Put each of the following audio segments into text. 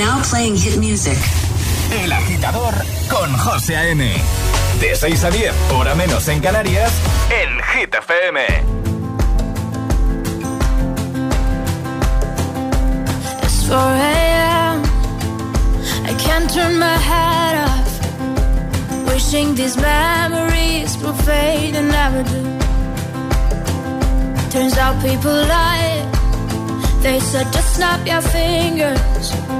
Now playing hit music. El agitador con José A.M. De 6 a 10, hora menos en Canarias, en Hit FM. It's 4 a.m. I can't turn my head off. Wishing these memories will fade and never do. Turns out people lie. They said just snap your fingers.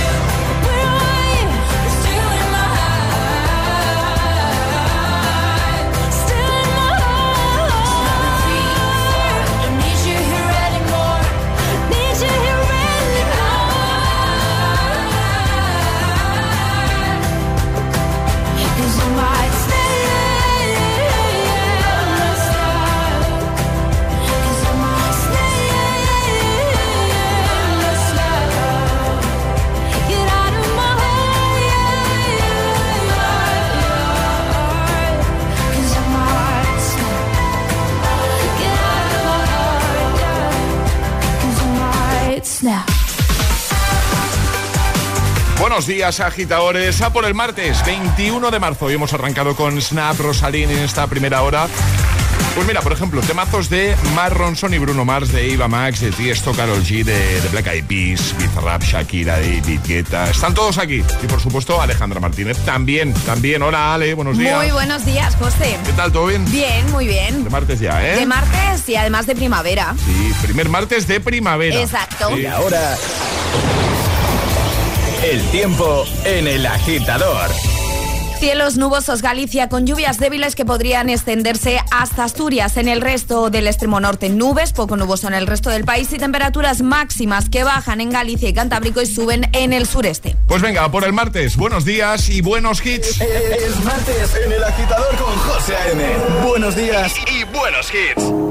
Buenos días, agitadores. A por el martes 21 de marzo. Hoy hemos arrancado con Snap Rosalín en esta primera hora. Pues mira, por ejemplo, temazos de Mar Ronson y Bruno Mars, de Eva Max, de Tiesto, Carol G, de, de Black Eyed Peas, Bizarrap, Shakira, David Guetta. Están todos aquí. Y por supuesto, Alejandra Martínez también. También. Hola, Ale. Buenos días. Muy buenos días, José. ¿Qué tal? ¿Todo bien? Bien, muy bien. De martes ya, ¿eh? De martes y además de primavera. Sí, primer martes de primavera. Exacto. Sí. Y ahora, el tiempo en el agitador. Cielos nubosos Galicia con lluvias débiles que podrían extenderse hasta Asturias. En el resto del extremo norte nubes, poco nuboso en el resto del país y temperaturas máximas que bajan en Galicia y Cantábrico y suben en el sureste. Pues venga, por el martes. Buenos días y buenos hits. Es martes en el agitador con José A.M. Buenos días y buenos hits.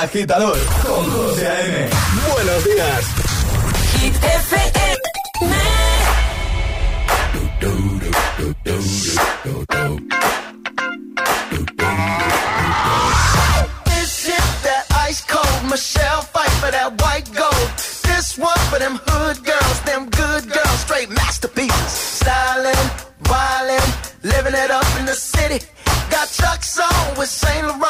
Agitador con José A.M. Buenos días. Hit FM. This that ice cold Michelle fight for that white gold. This one for them hood girls, them good girls, straight masterpieces. Styling, wildin', living it up in the city. Got Chuck's on with Saint Laurent.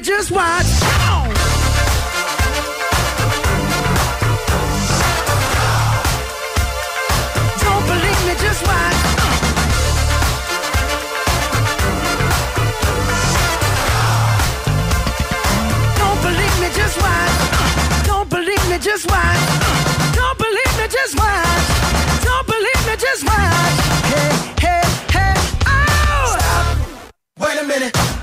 Me, just watch. Don't believe me, just watch. Don't believe me, just watch. Don't believe me, just watch. Don't believe me, just watch. Don't believe me, just watch. Hey, hey, hey, oh! Stop. Wait a minute.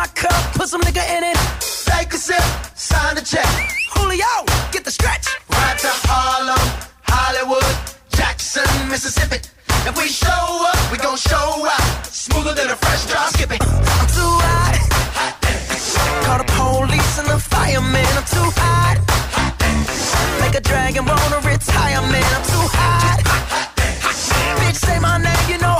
My cup, put some nigga in it. Take a sip, sign the check. Julio, get the stretch. Right to Harlem, Hollywood, Jackson, Mississippi. If we show up, we gon' show out. Smoother than a fresh drop skipping. I'm too hot. hot Call the police and the fireman. I'm too hot. Make a dragon wanna retire, man. I'm too hot. Bitch, say my name, you know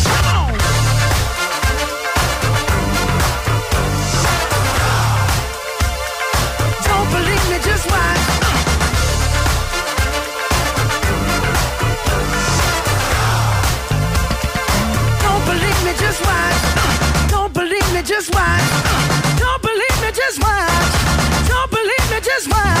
Believe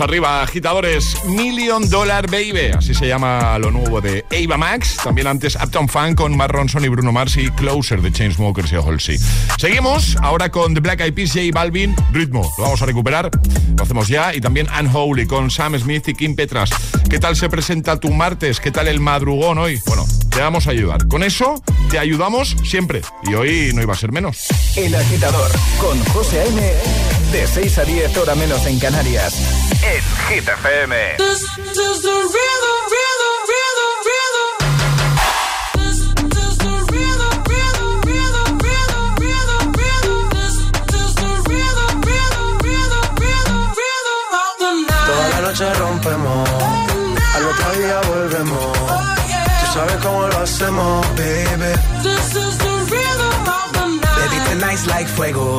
Arriba, agitadores. Million Dollar Baby, así se llama lo nuevo de Ava Max. También antes Uptown Funk con Mark Ronson y Bruno Mars y Closer de Chainsmokers y Halsey. Seguimos ahora con The Black Eyed Peas, J Balvin, Ritmo. Lo vamos a recuperar, lo hacemos ya. Y también Unholy con Sam Smith y Kim Petras. ¿Qué tal se presenta tu martes? ¿Qué tal el madrugón hoy? Bueno, te vamos a ayudar. Con eso te ayudamos siempre. Y hoy no iba a ser menos. El agitador con José M. De 6 a 10 hora menos en Canarias. En Hit FM. Toda la noche rompemos. Al otro día volvemos. Tú sabes cómo lo hacemos, baby. Baby, tonight's like fuego.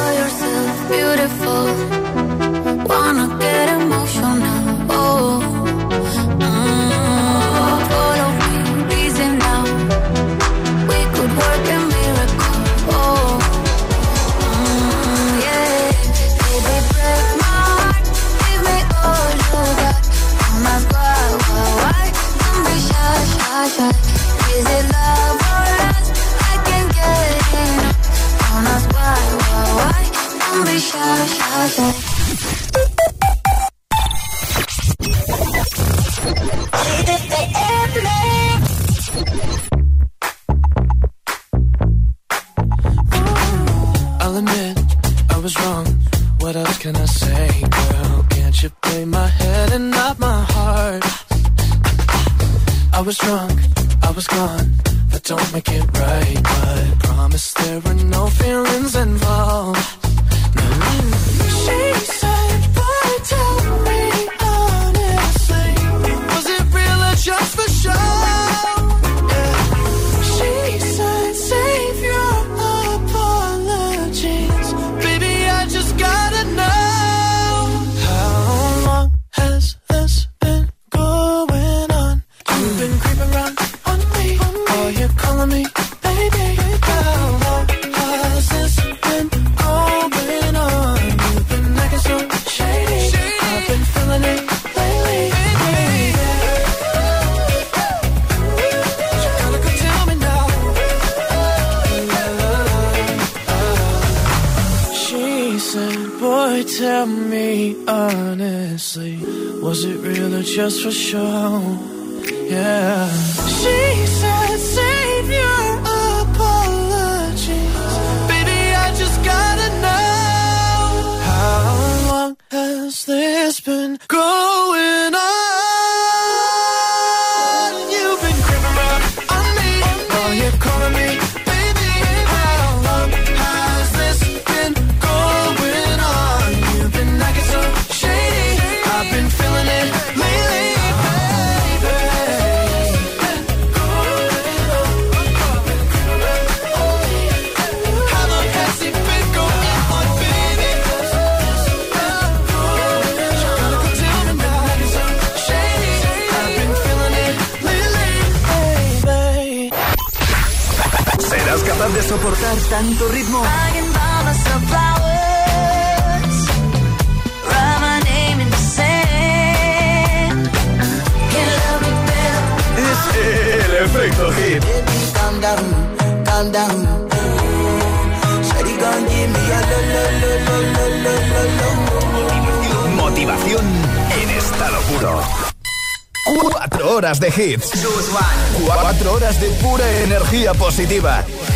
Boy, tell me honestly, was it real or just for show? Yeah. She said, Save your apologies. Baby, I just gotta know. How long has this been going lo lo lo lo lo lo. Motivación en estado puro. Cuatro horas de hits. Cuatro horas de pura energía positiva.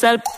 perdón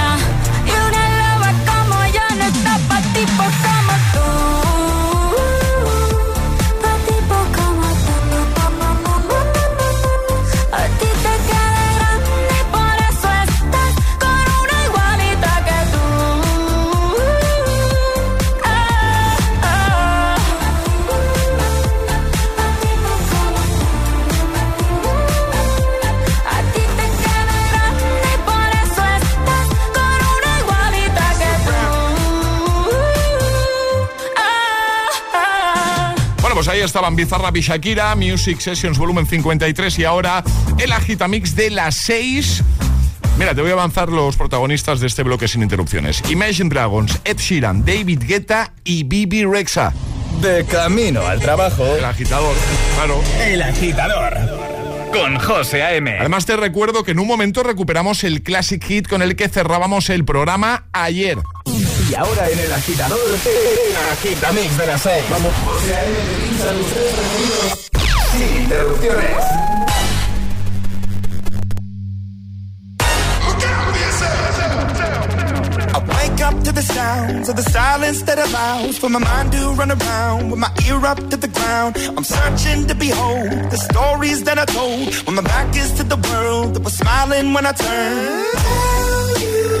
Ahí estaban Bizarrap y Shakira, Music Sessions volumen 53 y ahora el agitamix de las 6. Mira, te voy a avanzar los protagonistas de este bloque sin interrupciones. Imagine Dragons, Ed Sheeran, David Guetta y Bibi Rexa. De camino al trabajo. El agitador, claro. El Agitador. Con José A.M. Además te recuerdo que en un momento recuperamos el classic hit con el que cerrábamos el programa ayer. Y ahora en el agitador, el agitamix de las 6. Vamos. Sin interrupciones. Up to the sounds of the silence that allows for my mind to run around with my ear up to the ground. I'm searching to behold the stories that I told when my back is to the world that was smiling when I turned. Tell you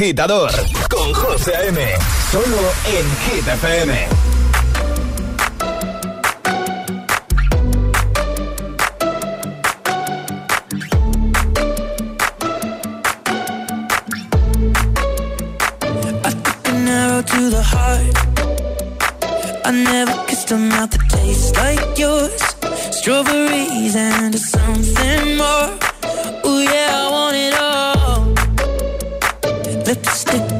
Agitador con José A.M. Solo en Hit FM. to the heart. I never kissed a mouth that tastes like yours. Strawberries and something more. Ooh yeah, Lipstick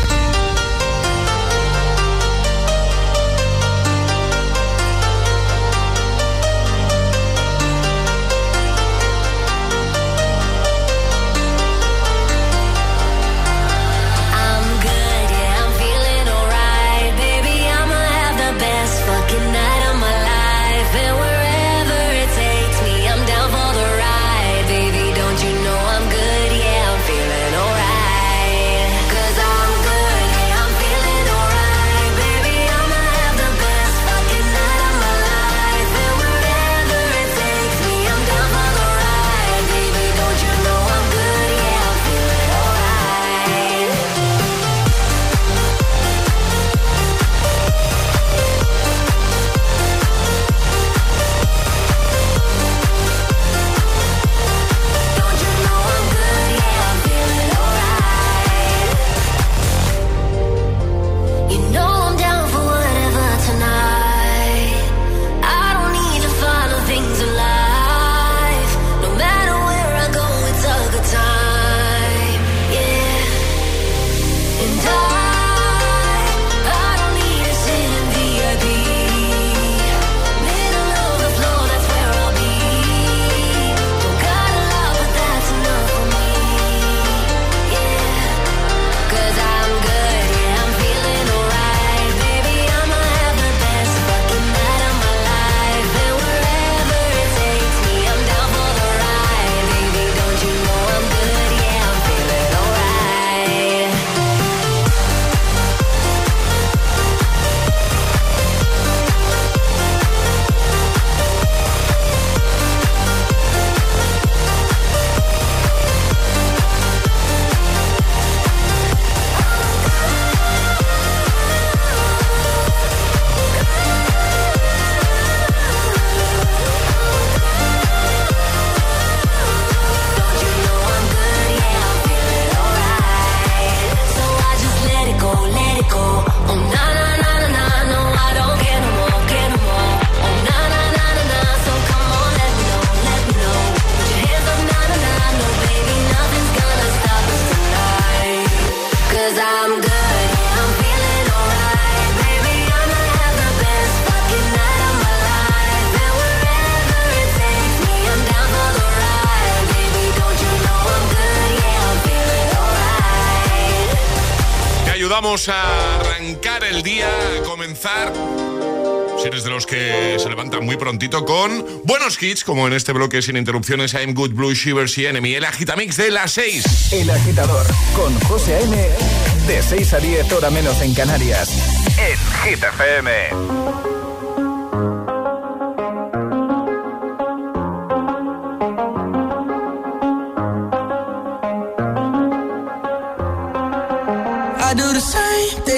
Ayudamos a arrancar el día, a comenzar. Si eres de los que se levantan muy prontito con buenos hits, como en este bloque sin interrupciones, I'm Good Blue Shivers y Enemy, el agitamix de las 6. El agitador con José A.M. De 6 a 10, hora menos en Canarias, en Hit FM.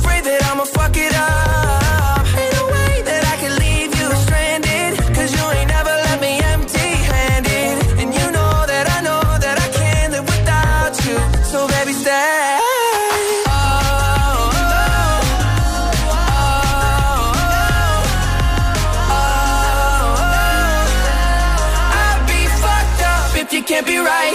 Afraid that I'ma fuck it up. Way that I can leave you stranded. Cause you ain't never left me empty handed. And you know that I know that I can't live without you. So baby, stay. Can't be right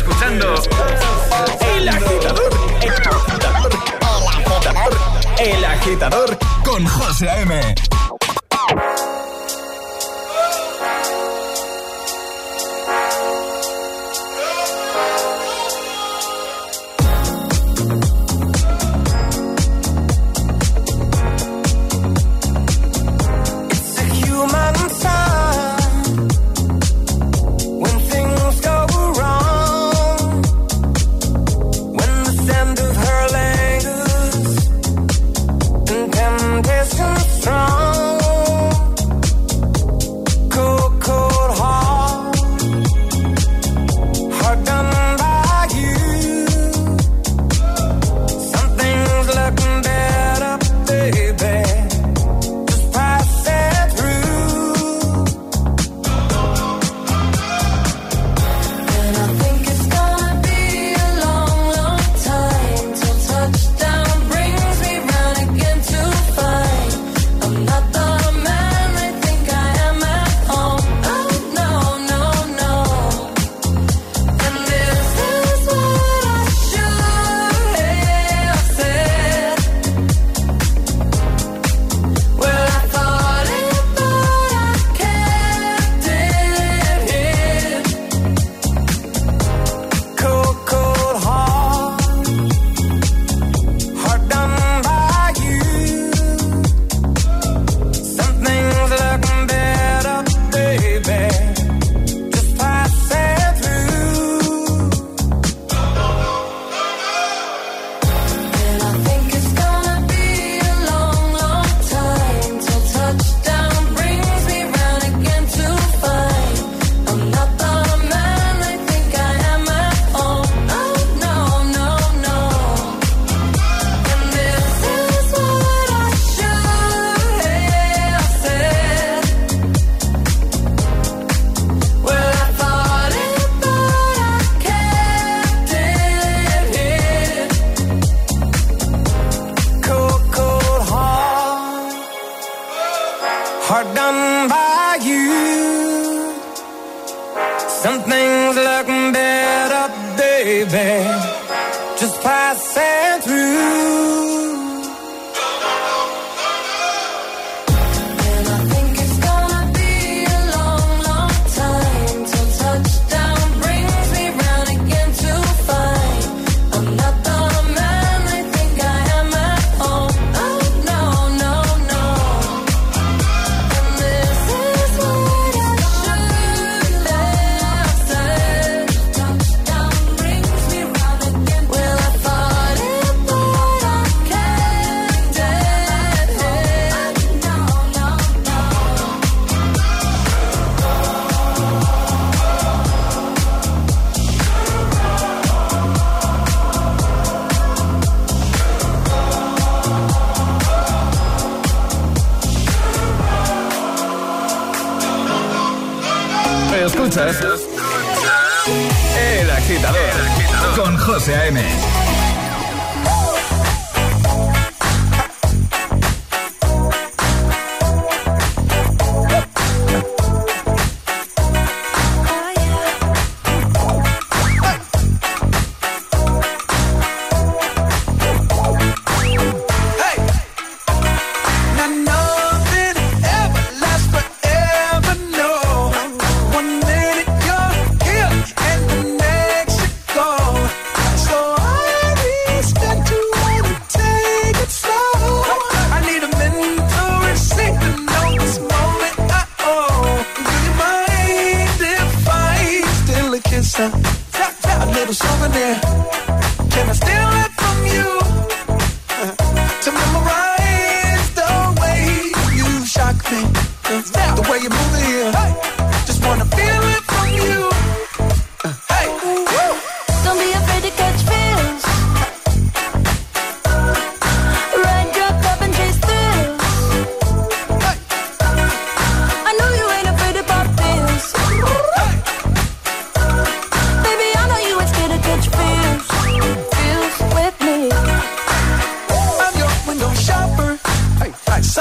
escuchando El Agitador. El Agitador. El Agitador con José M.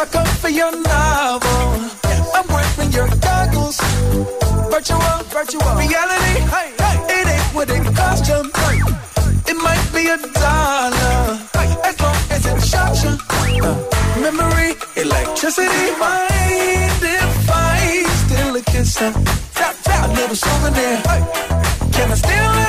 for your novel. I'm wearing your goggles. Virtual, virtual reality. It ain't what it cost you. It might be a dollar as long as it shocks you. Memory, electricity, mind if I steal a kiss? Tap, tap, little souvenir. Can I steal it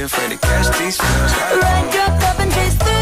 Afraid to catch these cup and chase.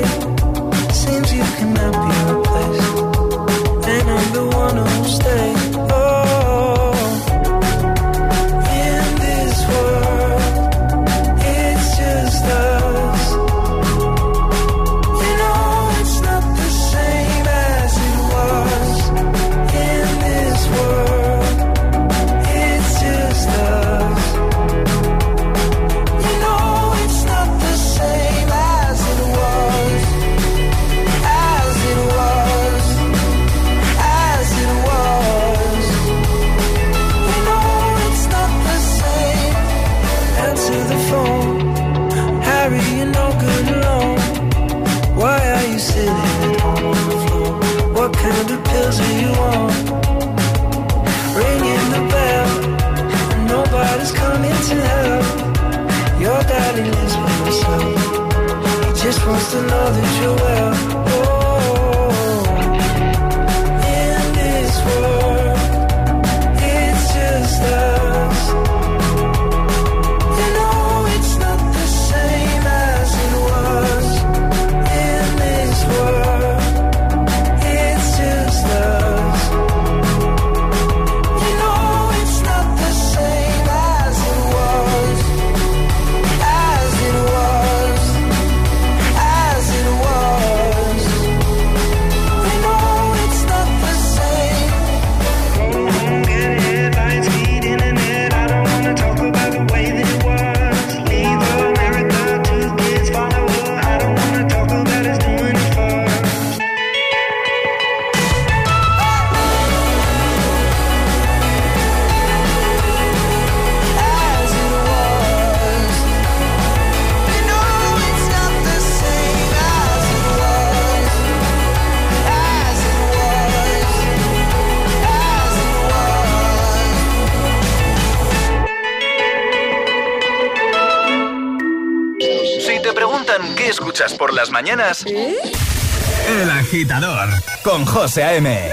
He just wants to know that you're well. Las mañanas? El agitador con José A.M.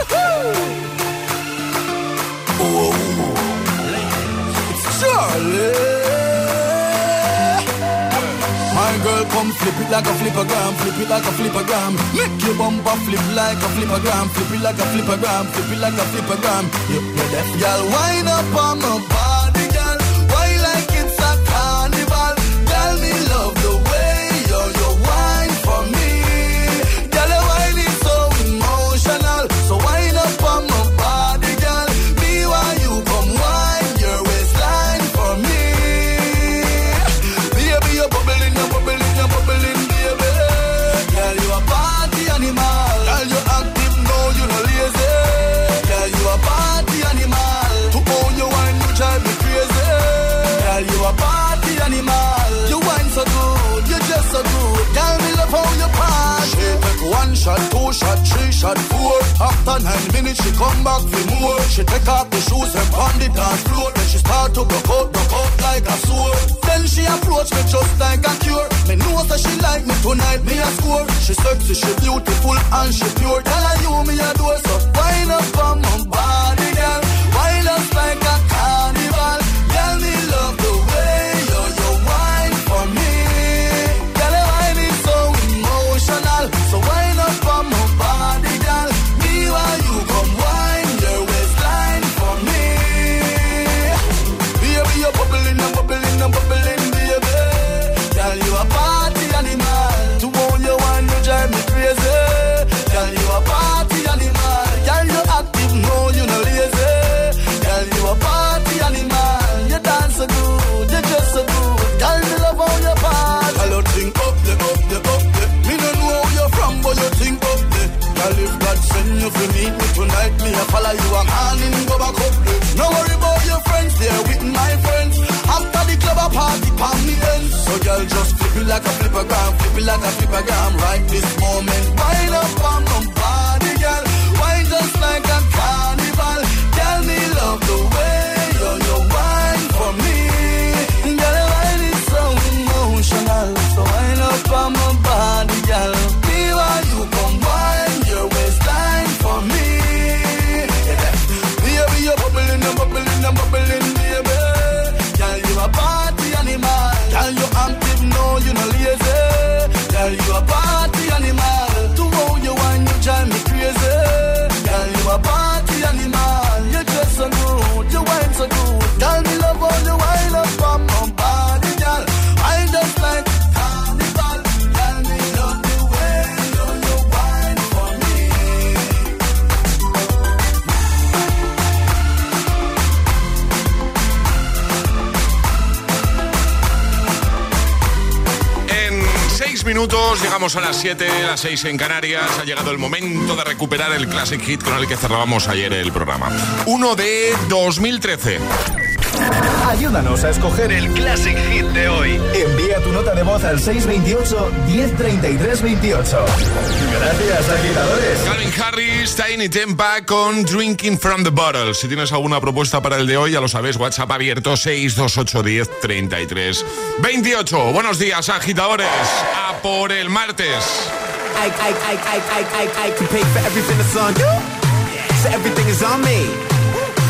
My girl, come flip it like a flippergram, flip it like a flippergram. Make your bumper flip like a flippergram, flip it like a flippergram, flip it like a flippergram. You, you're deaf, girl. Wind up on my body, She beautiful and she pure. Tell flippergram, flip it like a flippergram. Right this moment, llegamos a las 7, las 6 en Canarias. Ha llegado el momento de recuperar el Classic Hit con el que cerrábamos ayer el programa. Uno de 2013. Ayúdanos a escoger el Classic Hit de hoy. Envía tu nota de voz al 628 1033 28. Gracias, agitadores. Calvin Harris, Tiny Tempa con Drinking from the Bottle. Si tienes alguna propuesta para el de hoy, ya lo sabes, WhatsApp abierto 628 1033 28. Buenos días, agitadores. A por el martes. I, I, I, I, I, I, I can pay for everything that's on you. So everything is on me.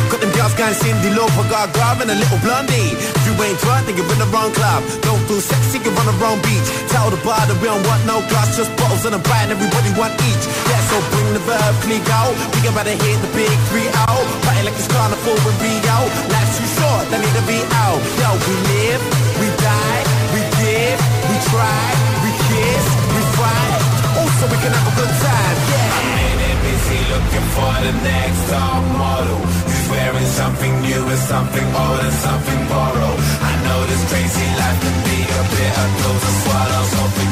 Got them girls going Cyndi Lauper, got grab and a little blondie. If you ain't drunk, then you're in the wrong club. Don't feel sexy, you're on the wrong beach. Tell the bar that we don't want no glass, just bottles and a brand, everybody want each. Yeah, so bring the verb, click out. We about to hit the big three out. Party like it's carnival in Rio. Life's too short, they need to be out. Yo, we live, we die, we give, we try, we kiss, we fight. Also, we can have a good time, yeah. I'm in it busy looking for the next top model something new and something old and something borrowed. I know this crazy life can be a bitter pill to swallow So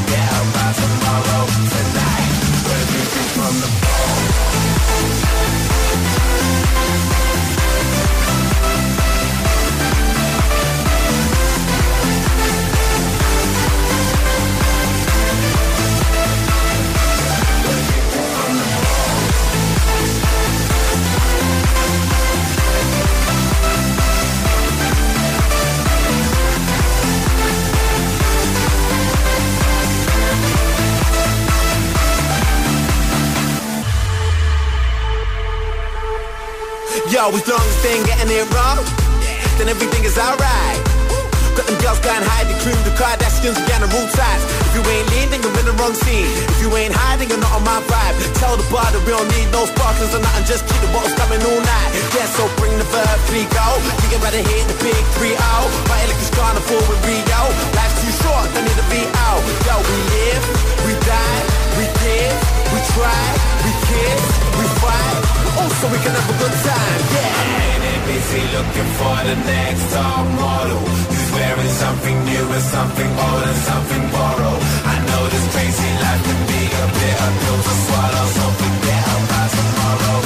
As long as they ain't getting it wrong, then everything is alright. Got them girls going high, the cream, the Kardashians, we the rule sides. If you ain't lean, you're in the wrong scene. If you ain't hiding, you're not on my vibe. Tell the bar that we don't need no sparklers or nothing, just keep the bottles coming all night. Yeah, so bring the verb, three go. You ready to hit the big three out. My elegance carnival with Rio. Life's too short, don't need to be out. Yo, we live, we die, we give, we try, we kiss, we fight. so we can have a good time, yeah. busy looking for the next top model Who's wearing something new and something old and something borrowed I know this crazy life can be a bitter pill to swallow So forget about tomorrow